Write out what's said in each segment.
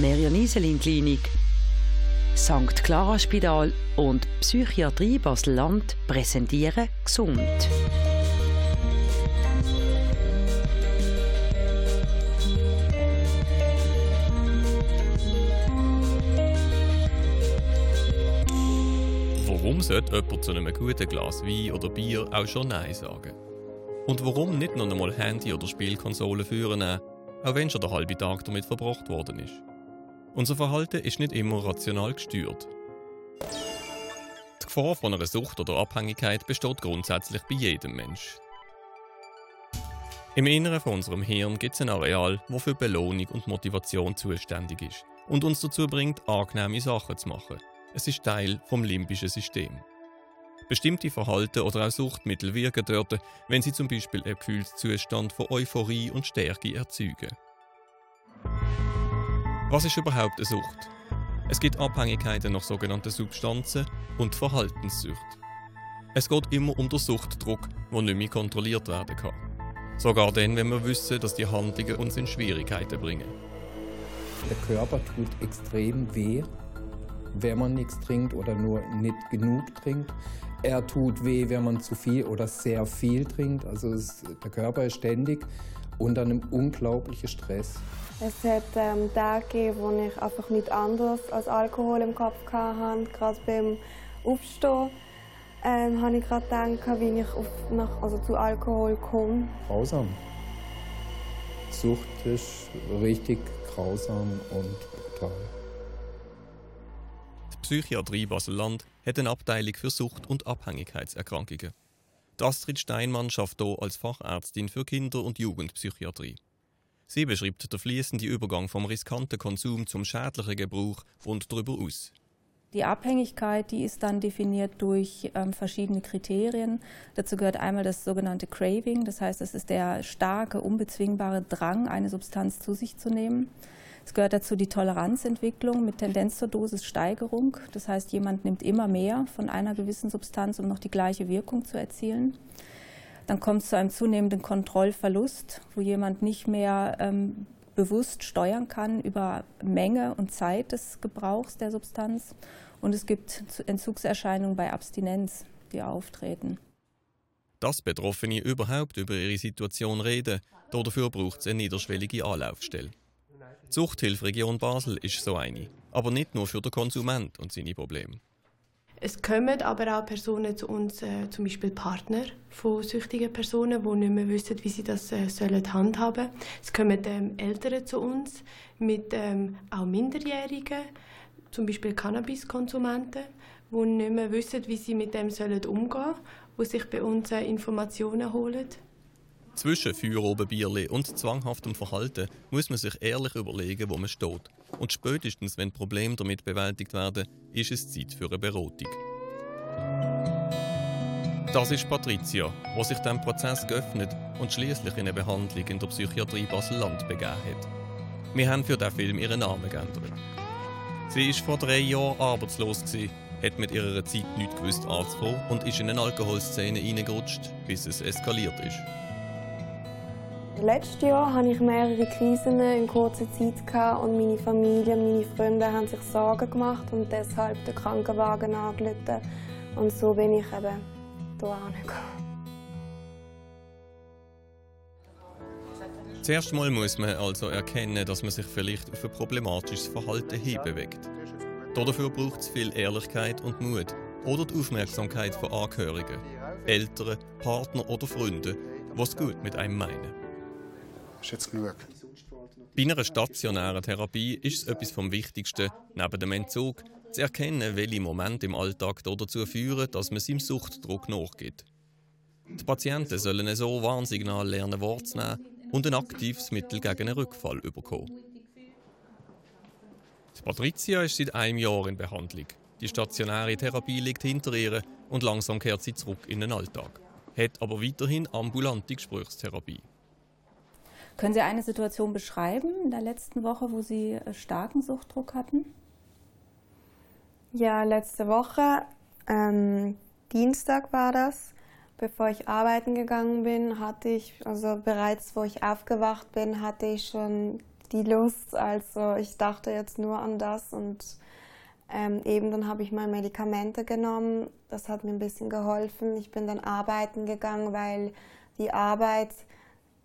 Merian Iselin Klinik, St. Clara Spital und Psychiatrie Basel-Land präsentieren gesund. Warum sollte jemand zu einem guten Glas Wein oder Bier auch schon Nein sagen? Und warum nicht noch einmal Handy oder Spielkonsole führen, auch wenn schon der halbe Tag damit verbracht worden ist? Unser Verhalten ist nicht immer rational gesteuert. Die Gefahr von einer Sucht oder Abhängigkeit besteht grundsätzlich bei jedem Mensch. Im Inneren von unserem Hirn gibt es ein Areal, das für Belohnung und Motivation zuständig ist und uns dazu bringt, angenehme Sachen zu machen. Es ist Teil vom limbischen System. Bestimmte Verhalten oder auch Suchtmittel wirken dort, wenn sie zum Beispiel einen Gefühlszustand von Euphorie und Stärke erzeugen. Was ist überhaupt eine Sucht? Es gibt Abhängigkeiten nach sogenannten Substanzen und Verhaltenssucht. Es geht immer um den Suchtdruck, der nicht mehr kontrolliert werden kann. Sogar dann, wenn wir wissen, dass die Handlungen uns in Schwierigkeiten bringen. Der Körper tut extrem weh, wenn man nichts trinkt oder nur nicht genug trinkt. Er tut weh, wenn man zu viel oder sehr viel trinkt. Also es, der Körper ist ständig unter einem unglaublichen Stress. Es hat ähm, Tage gegeben, wo ich einfach nichts anderes als Alkohol im Kopf hatte. Gerade beim Aufstehen ähm, habe ich gerade gedacht, wie ich auf, nach, also zu Alkohol komme. Grausam. Sucht ist richtig grausam und brutal. Die Psychiatrie Basel-Land hat eine Abteilung für Sucht- und Abhängigkeitserkrankungen. Die Astrid Steinmann schafft hier als Fachärztin für Kinder- und Jugendpsychiatrie. Sie beschreibt den fließenden Übergang vom riskanten Konsum zum schädlichen Gebrauch und darüber aus. Die Abhängigkeit, die ist dann definiert durch ähm, verschiedene Kriterien. Dazu gehört einmal das sogenannte Craving, das heißt, es ist der starke, unbezwingbare Drang, eine Substanz zu sich zu nehmen. Es gehört dazu die Toleranzentwicklung mit Tendenz zur Dosissteigerung. Das heißt, jemand nimmt immer mehr von einer gewissen Substanz, um noch die gleiche Wirkung zu erzielen. Dann kommt es zu einem zunehmenden Kontrollverlust, wo jemand nicht mehr ähm, bewusst steuern kann über Menge und Zeit des Gebrauchs der Substanz. Und es gibt Entzugserscheinungen bei Abstinenz, die auftreten. Dass Betroffene überhaupt über ihre Situation reden, dafür braucht es eine niederschwellige Anlaufstelle. Die Suchthilfe Region Basel ist so eine, aber nicht nur für den Konsument und seine Probleme. Es kommen aber auch Personen zu uns, äh, zum Beispiel Partner von süchtigen Personen, die nicht mehr wissen, wie sie das äh, sollen handhaben Es kommen ähm, Eltern zu uns mit ähm, auch Minderjährigen, zum Beispiel Cannabiskonsumenten, die nicht mehr wissen, wie sie mit dem sollen umgehen sollen, die sich bei uns äh, Informationen holen. Zwischen Feuerobenbierli und zwanghaftem Verhalten muss man sich ehrlich überlegen, wo man steht. Und spätestens, wenn Probleme damit bewältigt werden, ist es Zeit für eine Beratung. Das ist Patricia, die sich dem Prozess geöffnet und schließlich in eine Behandlung in der Psychiatrie Basel-Land begeben hat. Wir haben für diesen Film ihren Namen geändert. Sie war vor drei Jahren arbeitslos, hat mit ihrer Zeit nichts gewusst anzufangen und ist in eine Alkoholszene hineingerutscht, bis es eskaliert ist. Letztes Jahr hatte ich mehrere Krisen in kurzer Zeit und meine Familie und meine Freunde haben sich Sorgen gemacht und deshalb den Krankenwagen angerufen. Und so bin ich eben hierher gekommen. Zuerst mal muss man also erkennen, dass man sich vielleicht auf ein problematisches Verhalten hinbewegt. Dafür braucht es viel Ehrlichkeit und Mut oder die Aufmerksamkeit von Angehörigen, Eltern, Partner oder Freunden, es gut mit einem meinen ist jetzt genug. Bei einer stationären Therapie ist es etwas vom Wichtigsten, neben dem Entzug, zu erkennen, welche Momente im Alltag dazu führen, dass man seinem Suchtdruck nachgeht. Die Patienten sollen so Warnsignal lernen wahrzunehmen und ein aktives Mittel gegen einen Rückfall bekommen. Patricia ist seit einem Jahr in Behandlung. Die stationäre Therapie liegt hinter ihr und langsam kehrt sie zurück in den Alltag. Hat aber weiterhin ambulante Gesprächstherapie. Können Sie eine Situation beschreiben in der letzten Woche, wo Sie äh, starken Suchtdruck hatten? Ja, letzte Woche, ähm, Dienstag war das. Bevor ich arbeiten gegangen bin, hatte ich, also bereits wo ich aufgewacht bin, hatte ich schon die Lust. Also ich dachte jetzt nur an das und ähm, eben dann habe ich mal Medikamente genommen. Das hat mir ein bisschen geholfen. Ich bin dann arbeiten gegangen, weil die Arbeit,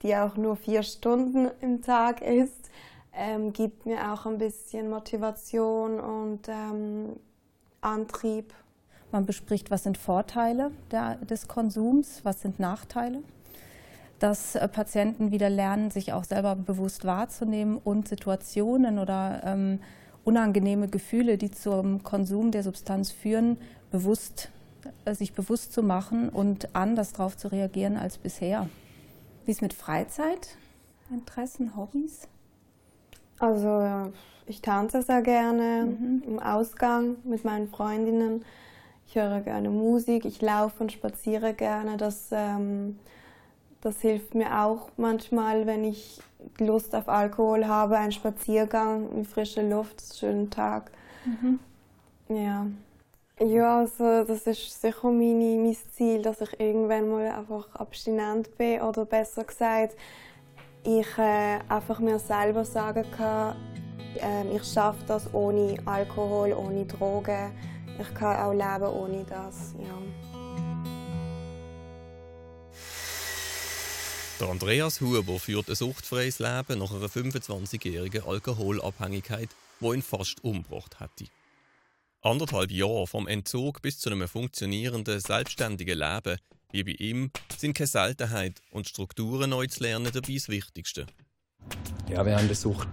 die auch nur vier Stunden im Tag ist, ähm, gibt mir auch ein bisschen Motivation und ähm, Antrieb. Man bespricht, was sind Vorteile der, des Konsums, was sind Nachteile. Dass äh, Patienten wieder lernen, sich auch selber bewusst wahrzunehmen und Situationen oder ähm, unangenehme Gefühle, die zum Konsum der Substanz führen, bewusst, äh, sich bewusst zu machen und anders darauf zu reagieren als bisher. Wie ist mit Freizeit, Interessen, Hobbys? Also ich tanze sehr gerne mhm. im Ausgang mit meinen Freundinnen. Ich höre gerne Musik, ich laufe und spaziere gerne. Das, ähm, das hilft mir auch manchmal, wenn ich Lust auf Alkohol habe, ein Spaziergang in frische Luft, schönen Tag. Mhm. Ja. Ja, also das ist sicher meine, mein Ziel, dass ich irgendwann mal einfach abstinent bin oder besser gesagt, ich äh, einfach mir selber sagen kann, äh, ich schaffe das ohne Alkohol, ohne Drogen. Ich kann auch leben ohne das. Ja. Der Andreas Huber führt ein suchtfreies Leben nach einer 25-jährigen Alkoholabhängigkeit, die ihn fast umgebracht hätte. Anderthalb Jahre vom Entzug bis zu einem funktionierenden, selbstständigen Leben, wie bei ihm, sind keine Seltenheit und Strukturen neu zu lernen dabei das Wichtigste. Ja, während der Sucht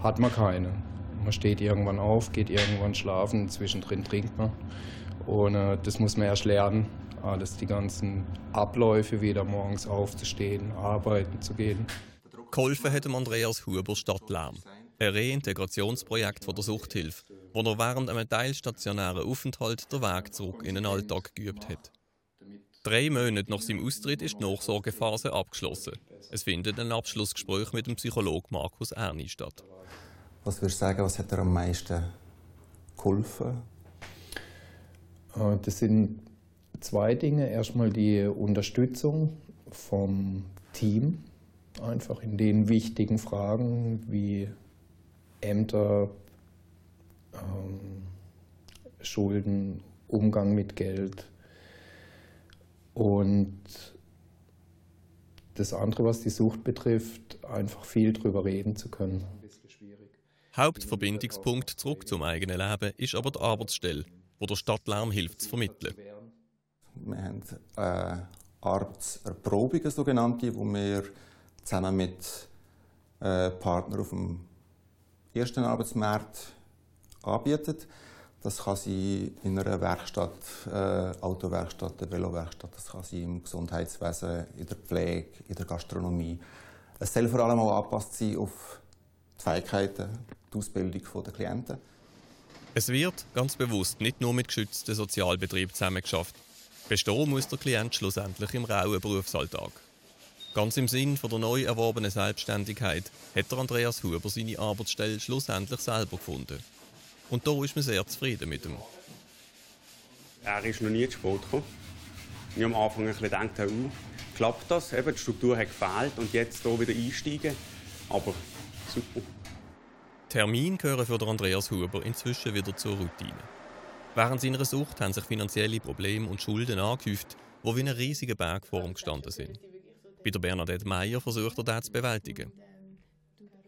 hat man keine. Man steht irgendwann auf, geht irgendwann schlafen, zwischendrin trinkt man. Und äh, das muss man erst lernen, alles, die ganzen Abläufe, wieder morgens aufzustehen, arbeiten zu gehen. Geholfen hat Andreas Huber Stadtlärm, ein Reintegrationsprojekt von der Suchthilfe, wo er während einem teilstationären Aufenthalt den Weg zurück in den Alltag geübt hat. Drei Monate nach seinem Austritt ist die Nachsorgephase abgeschlossen. Es findet ein Abschlussgespräch mit dem Psychologen Markus Erni statt. Was würdest du sagen, was hat dir am meisten geholfen? Äh, das sind zwei Dinge. Erstmal die Unterstützung vom Team, einfach in den wichtigen Fragen wie Ämter, ähm, Schulden, Umgang mit Geld. Und das andere, was die Sucht betrifft, einfach viel drüber reden zu können. Hauptverbindungspunkt zurück zum eigenen Leben ist aber die Arbeitsstelle, wo der Stadtlärm hilft zu vermitteln. Wir haben äh, Arbeitserprobungen, sogenannte, wo wir zusammen mit äh, Partnern auf dem ersten Arbeitsmarkt anbieten. Das kann sein in einer Werkstatt, äh, Autowerkstatt, einer Velowerkstatt, das kann sein im Gesundheitswesen, in der Pflege, in der Gastronomie. Es soll vor allem auch angepasst sein auf die Fähigkeiten, die Ausbildung der Klienten. Es wird ganz bewusst nicht nur mit geschützten Sozialbetrieben zusammengeschafft. Bestehen muss der Klient schlussendlich im rauen Berufsalltag. Ganz im Sinn von der neu erworbenen Selbstständigkeit hat der Andreas Huber seine Arbeitsstelle schlussendlich selber gefunden. Und da ist man sehr zufrieden mit ihm. Er ist noch nie zu spät gekommen. Ich habe am Anfang ein bisschen gedacht, oh, klappt das? Eben, die Struktur hat gefehlt und jetzt hier wieder einsteigen. Aber super. Termine gehören für Andreas Huber inzwischen wieder zur Routine. Während seiner Sucht haben sich finanzielle Probleme und Schulden angehäuft, die wie ein riesiger Berg vor ihm gestanden sind. Bei der Bernadette Meyer versucht er das zu bewältigen.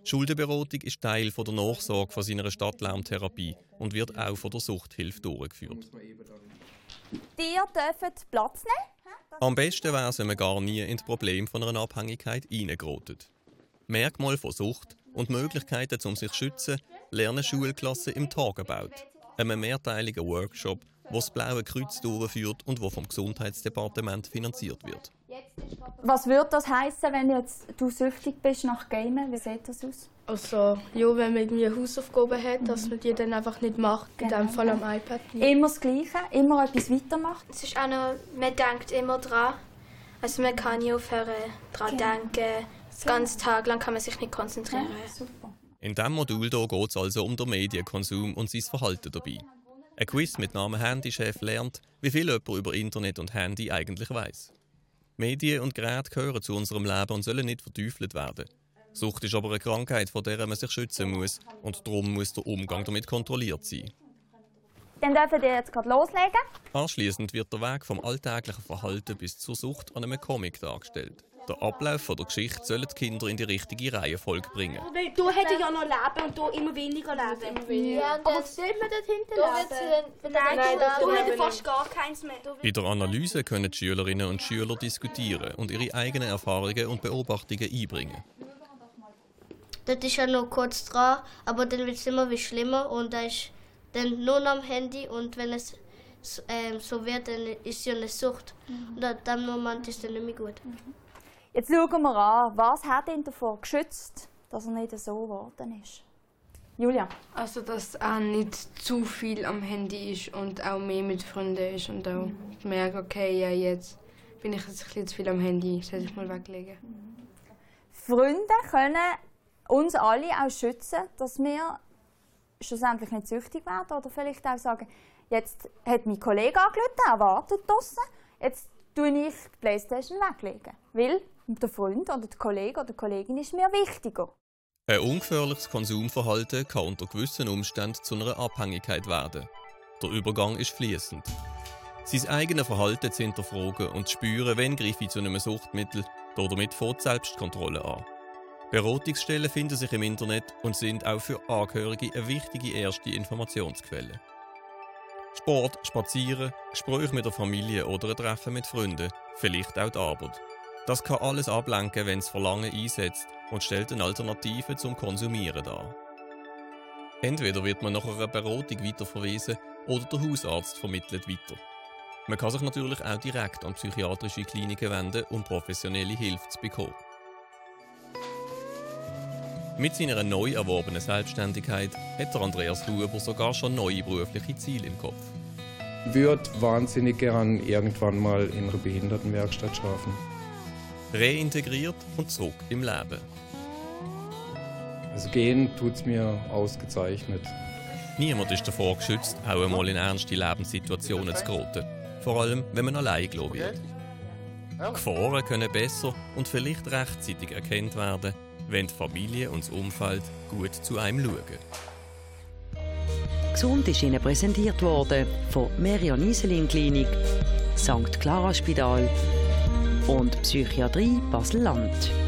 Schuldenberatung ist Teil der Nachsorge von seiner Stadtlärmtherapie und wird auch von der Suchthilfe durchgeführt. Ihr dürft Platz nehmen. Am besten wäre es, wenn man gar nie ins Problem von einer Abhängigkeit reingerotet. Merkmal von Sucht und Möglichkeiten, um sich zu schützen, lernen Schulklassen im Tagebaut, einem mehrteiligen Workshop, wo das Blaue Kreuz durchführt und wo vom Gesundheitsdepartement finanziert wird. Was würde das heißen, wenn jetzt du süchtig bist nach Gamen? Wie sieht das aus? Also, ja, wenn man irgendwie Hausaufgaben hat, dass man die dann einfach nicht macht, genau. in dem Fall am iPad. Nicht. Immer das Gleiche, immer etwas weitermacht. Es ist auch noch, man denkt immer dran. Also man kann nie aufhören, dran genau. denken. Den ganzen Tag lang kann man sich nicht konzentrieren. Ja, super. In diesem Modul geht es also um den Medienkonsum und sein Verhalten dabei. Ein Quiz mit Namen Handychef lernt, wie viel jemand über Internet und Handy eigentlich weiß. Medien und Geräte gehören zu unserem Leben und sollen nicht verteufelt werden. Sucht ist aber eine Krankheit, vor der man sich schützen muss und darum muss der Umgang damit kontrolliert sein. Dann dürfen wir jetzt gerade loslegen. Anschließend wird der Weg vom alltäglichen Verhalten bis zur Sucht an einem Comic dargestellt. Der Ablauf der Geschichte sollen die Kinder in die richtige Reihenfolge bringen. Du hättest ja noch Leben und du immer weniger Leben. Ja, aber sieht man dort hinten Leben? Nein, du, du hättest fast gar keins mehr. Bei der Analyse können die Schülerinnen und Schüler diskutieren und ihre eigenen Erfahrungen und Beobachtungen einbringen. Das ist ja noch kurz dran, aber dann wird es immer wie schlimmer und da ist dann nur noch am Handy und wenn es ähm, so wird, dann ist es ja eine Sucht. Mhm. Und an dem Moment ist es dann nicht mehr gut. Mhm. Jetzt schauen wir an, was hat ihn davor geschützt, dass er nicht so geworden ist. Julia? Also, dass er nicht zu viel am Handy ist und auch mehr mit Freunden ist und auch mhm. merkt, okay, ja, jetzt bin ich jetzt ein bisschen zu viel am Handy, sollte ich mal weglegen. Freunde können uns alle auch schützen, dass wir schlussendlich nicht süchtig werden oder vielleicht auch sagen, jetzt hat mein Kollege angerufen, er wartet draussen, jetzt tue ich die Playstation weglegen, weil der Freund oder der Kollege oder die Kollegin ist mir wichtiger. Ein ungefährliches Konsumverhalten kann unter gewissen Umständen zu einer Abhängigkeit werden. Der Übergang ist fließend. Sein eigenes Verhalten zu hinterfragen und zu spüren, wenn greife ich zu einem Suchtmittel, damit fängt Selbstkontrolle an. Beratungsstellen finden sich im Internet und sind auch für Angehörige eine wichtige erste Informationsquelle. Sport, Spazieren, Gespräche mit der Familie oder ein Treffen mit Freunden, vielleicht auch die Arbeit. Das kann alles ablenken, wenn es Verlangen einsetzt und stellt eine Alternative zum Konsumieren dar. Entweder wird man nach einer Beratung weiterverwiesen oder der Hausarzt vermittelt weiter. Man kann sich natürlich auch direkt an psychiatrische Kliniken wenden, um professionelle Hilfe zu bekommen. Mit seiner neu erworbenen Selbstständigkeit hat Andreas Huber sogar schon neue berufliche Ziele im Kopf. Ich würde wahnsinnig gern irgendwann mal in einer Behindertenwerkstatt schaffen reintegriert und zurück im Leben. Also gehen tut es mir ausgezeichnet. Niemand ist davor geschützt, auch einmal in ernste Lebenssituationen zu geraten. Vor allem, wenn man allein wird. Gefahren können besser und vielleicht rechtzeitig erkannt werden, wenn die Familie und das Umfeld gut zu einem schauen. Gesund ist Ihnen präsentiert worden von Merion Iselin Klinik, St. Clara Spital und Psychiatrie Basel-Land.